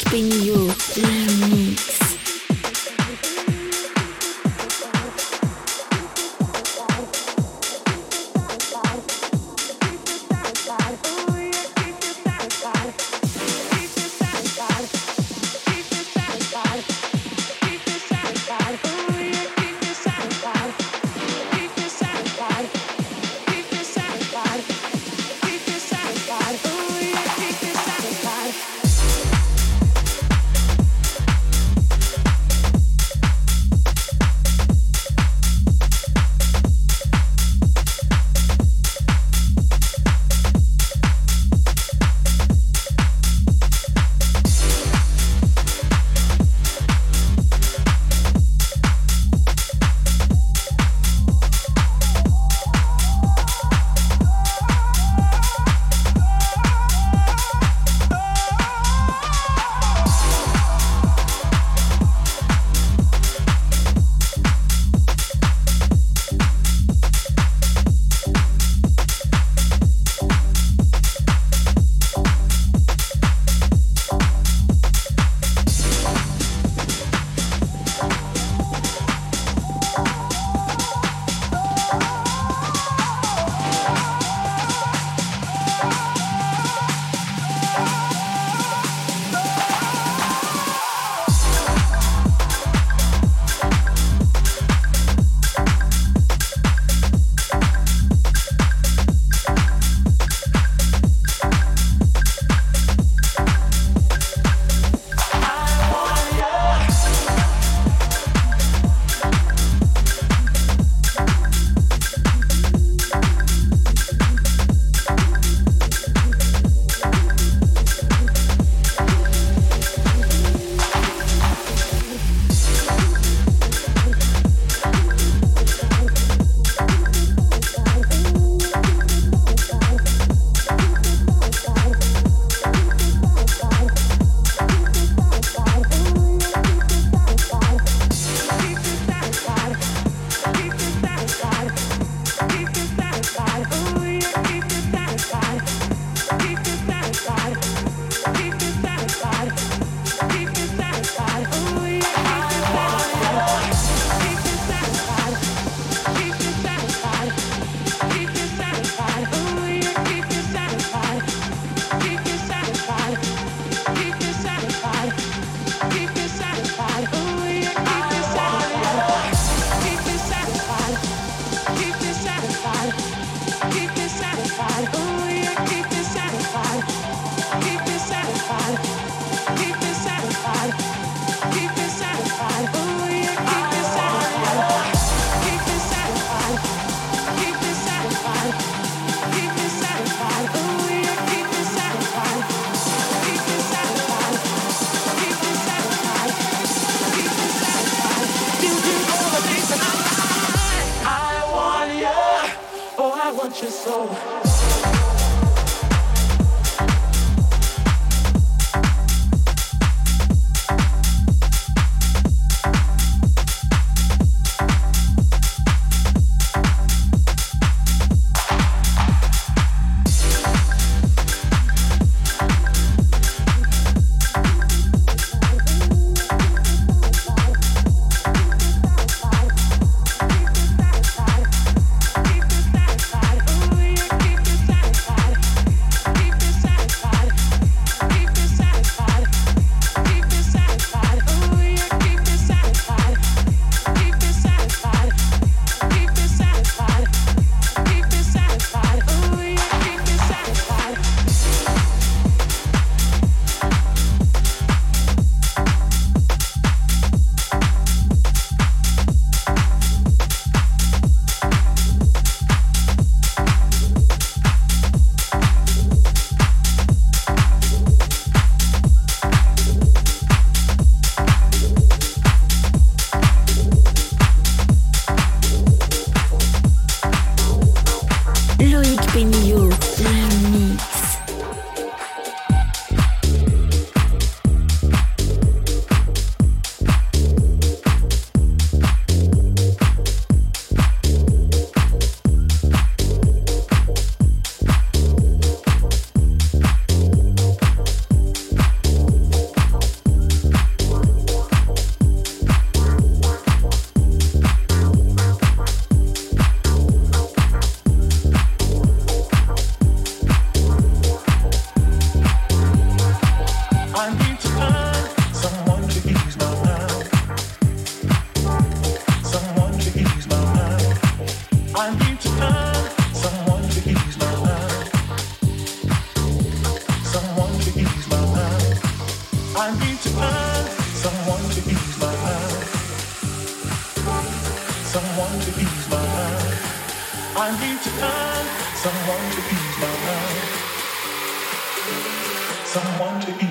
It been you, leave me. I want to eat.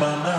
my mind.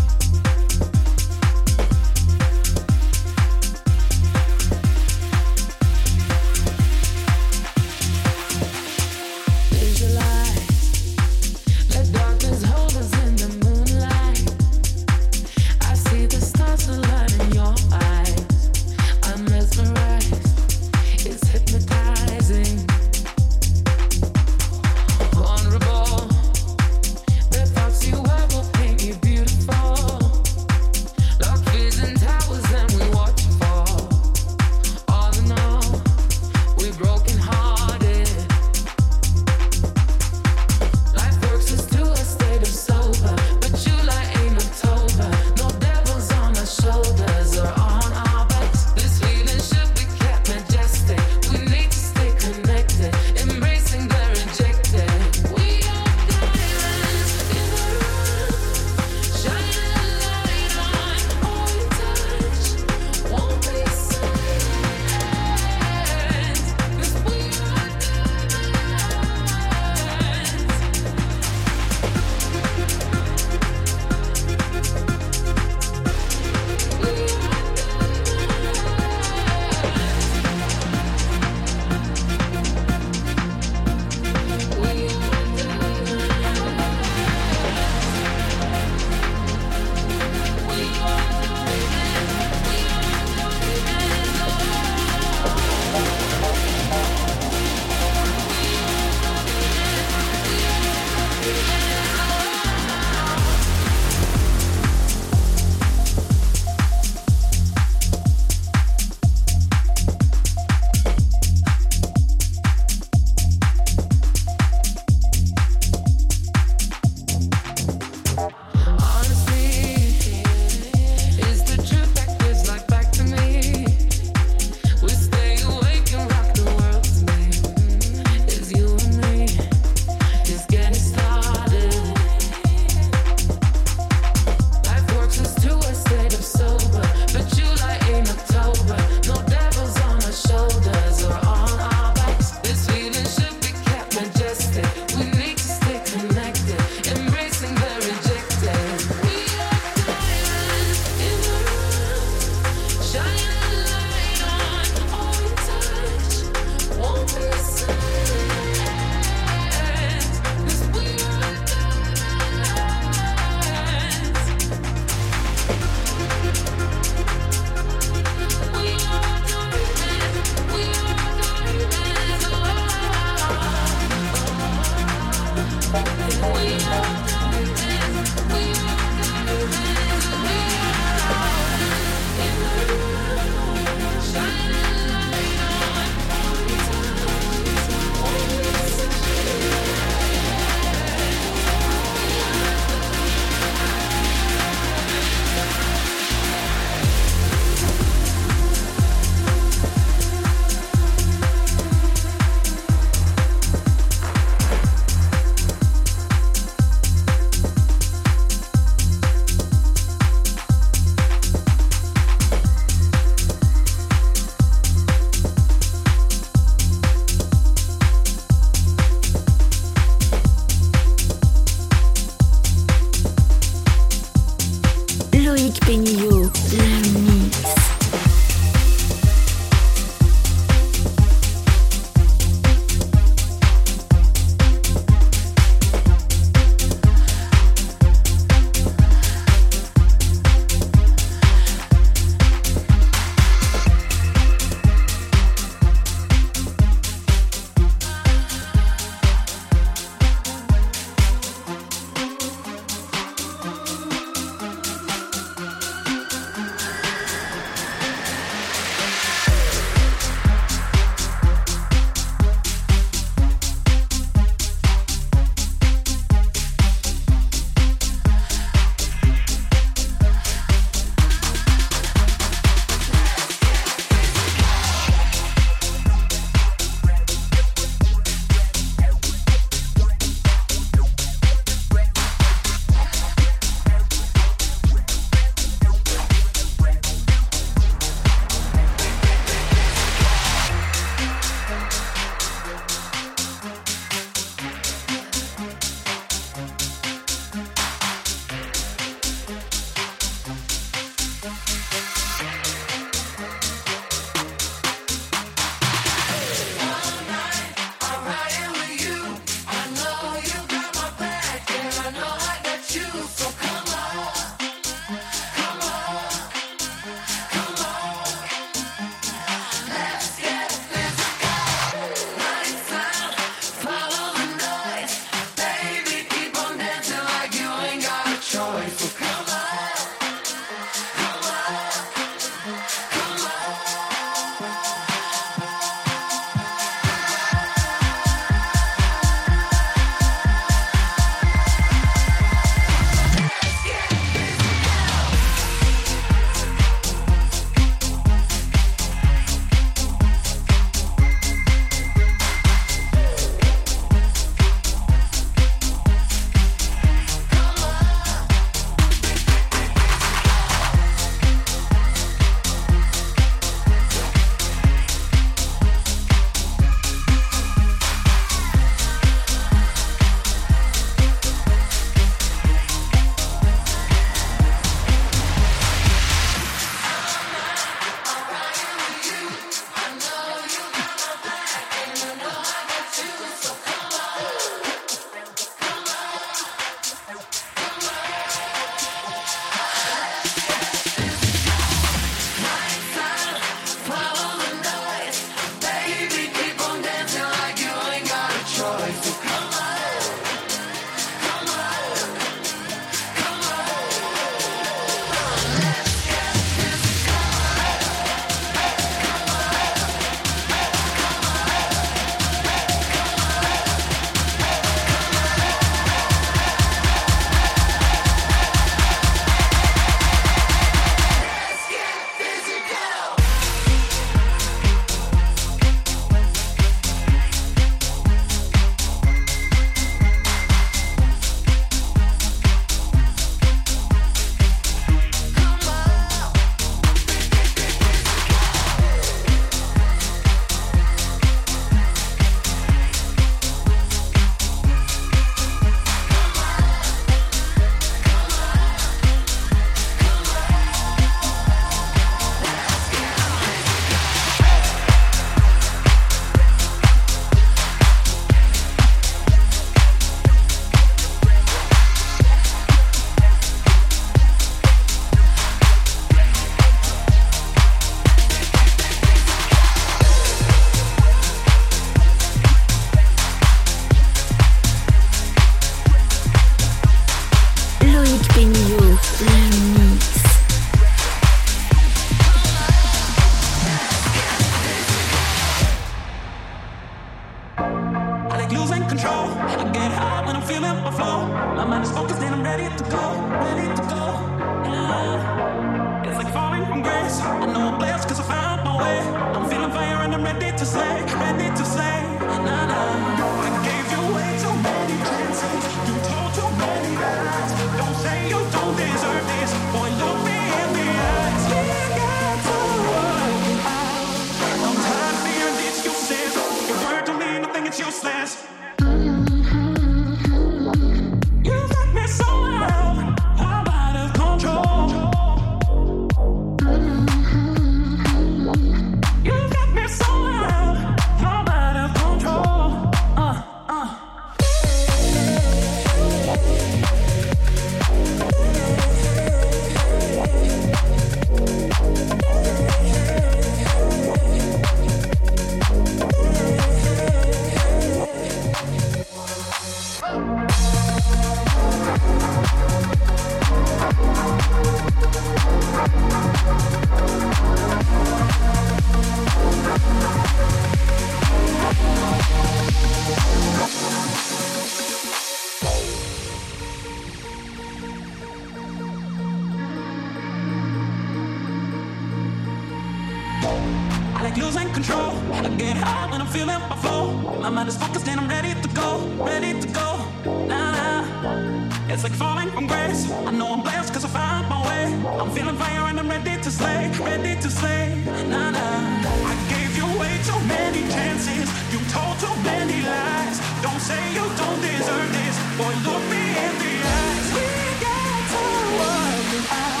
and I'm ready to slay, ready to slay. Nah, nah. I gave you way too many chances, you told too many lies. Don't say you don't deserve this, boy. Look me in the eyes. We got to work it out.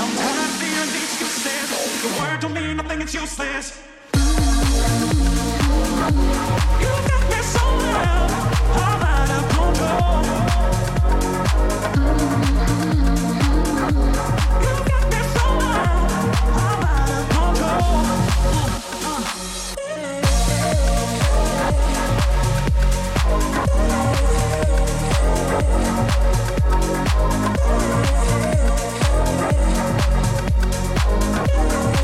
I'm tired of hearing these excuses. Your word don't mean nothing, it's useless. You got me so loud, I'm out of control. Mm-hmm. Oh, oh,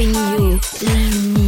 hoping you leave me.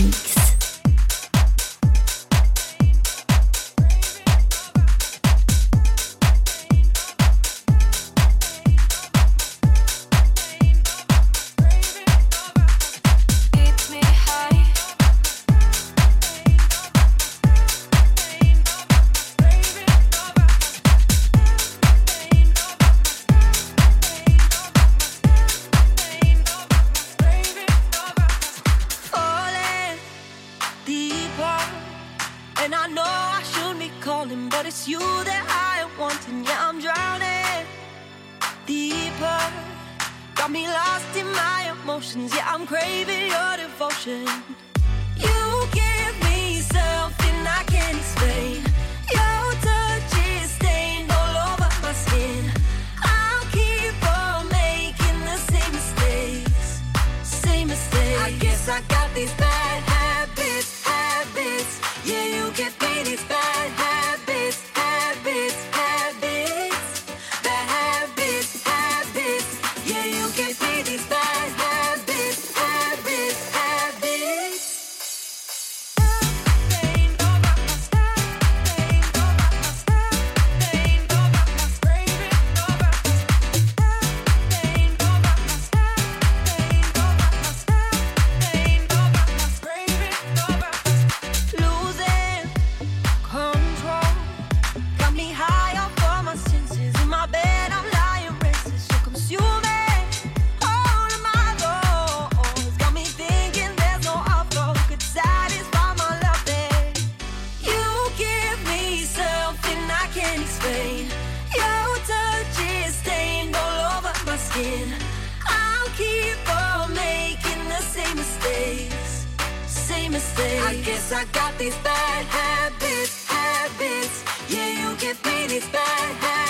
say I guess I got these bad habits, habits. Yeah, you give me these bad habits.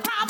problem.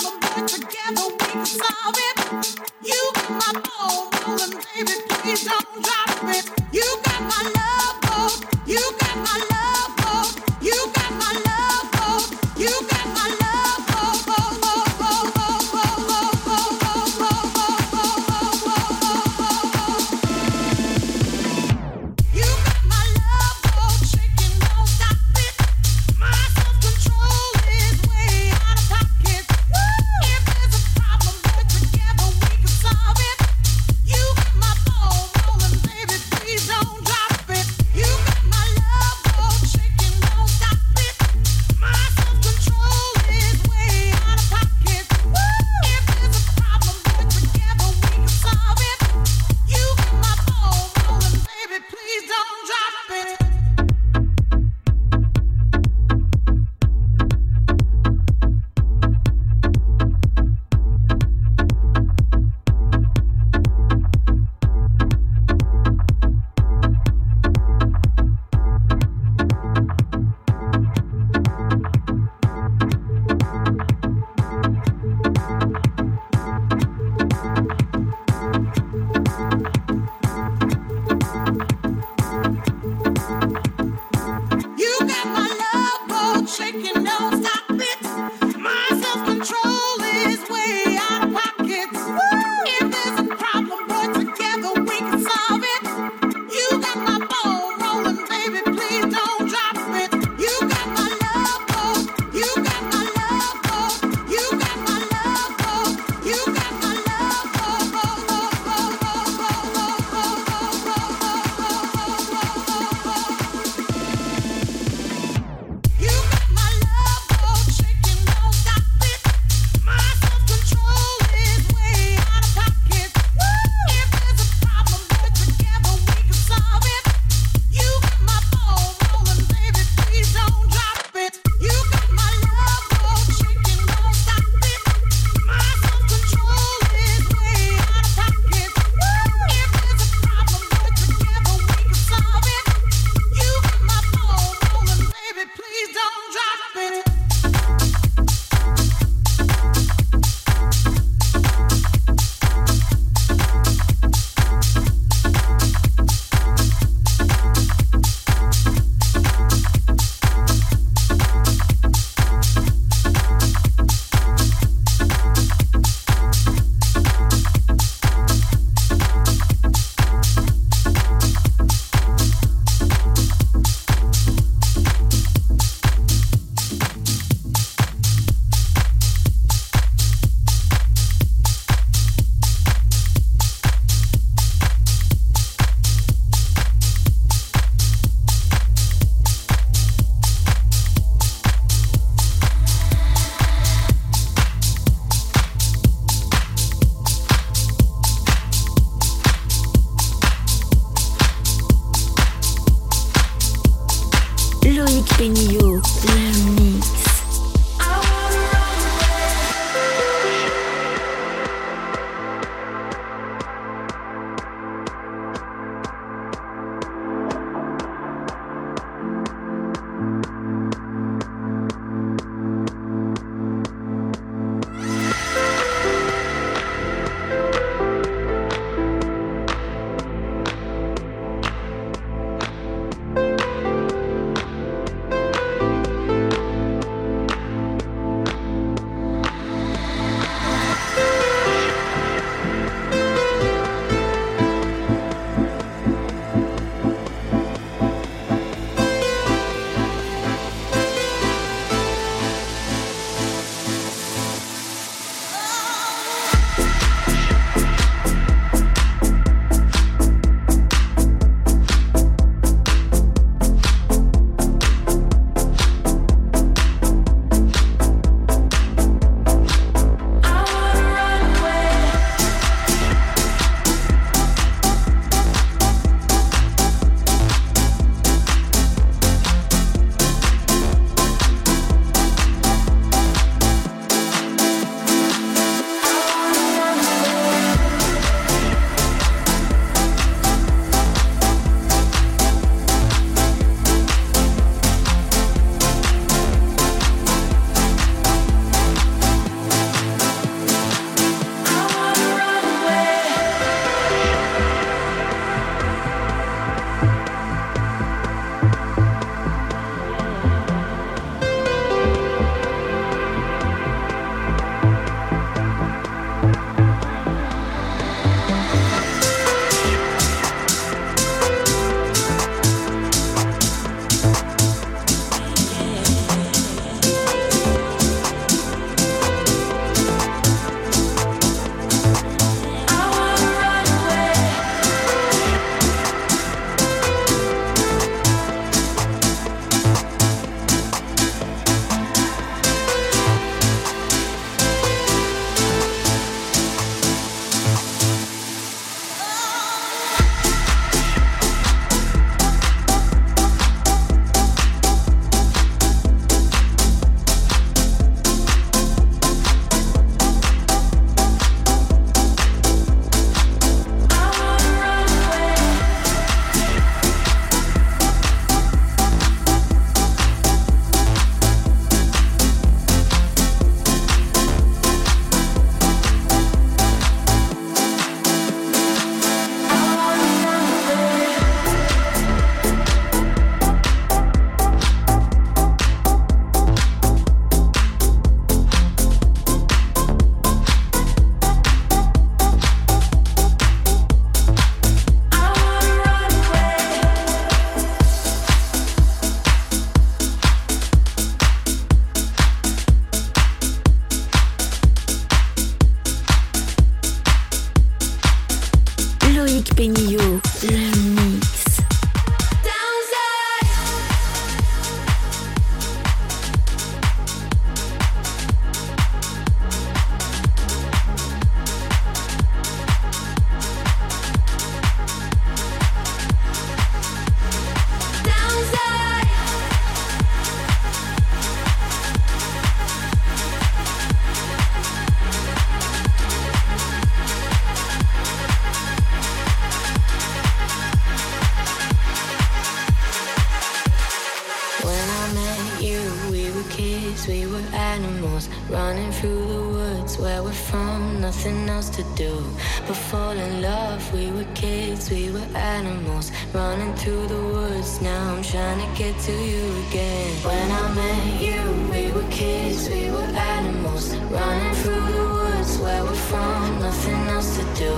Get to you again. When I met you, we were kids, we were animals, running through the woods where we're from, nothing else to do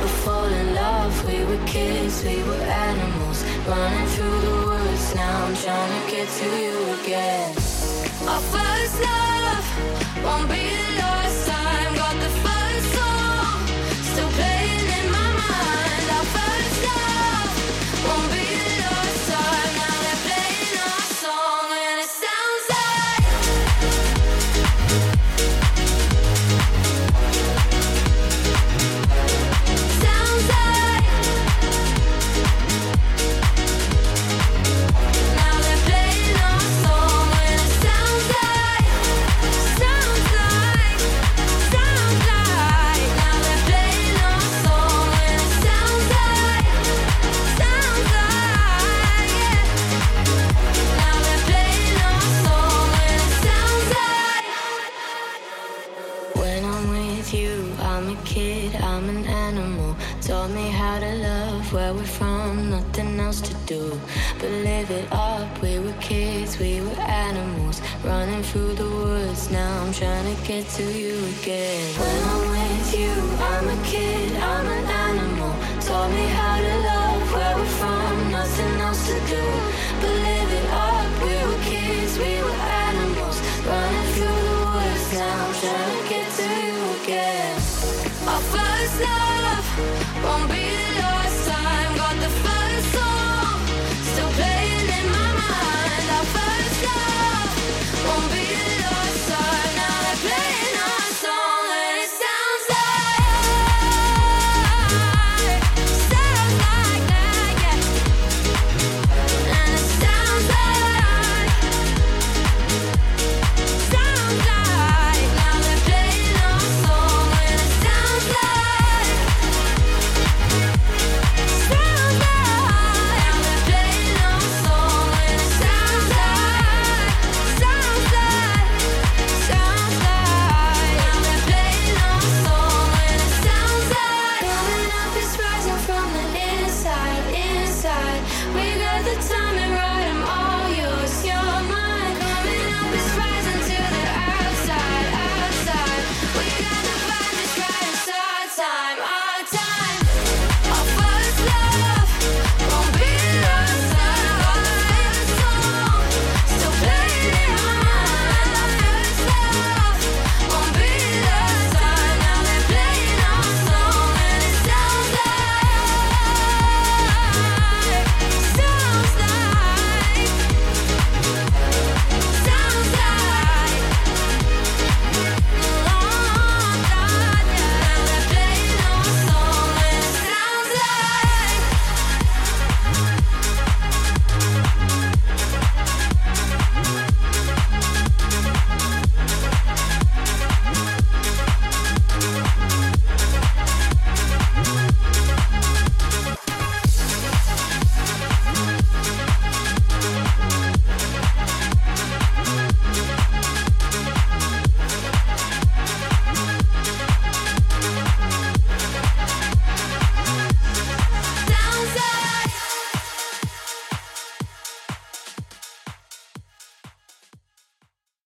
but fall in love. We were kids, we were animals, running through the woods. Now I'm trying to get to you again. Our first love won't be the through the woods. Now I'm trying to get to you again. When I'm with you, I'm a kid, I'm an animal. Taught me how to love where we're from, nothing else to do but live it up. We were kids, we were animals, running through the woods. Now I'm trying to get to you again. Our first love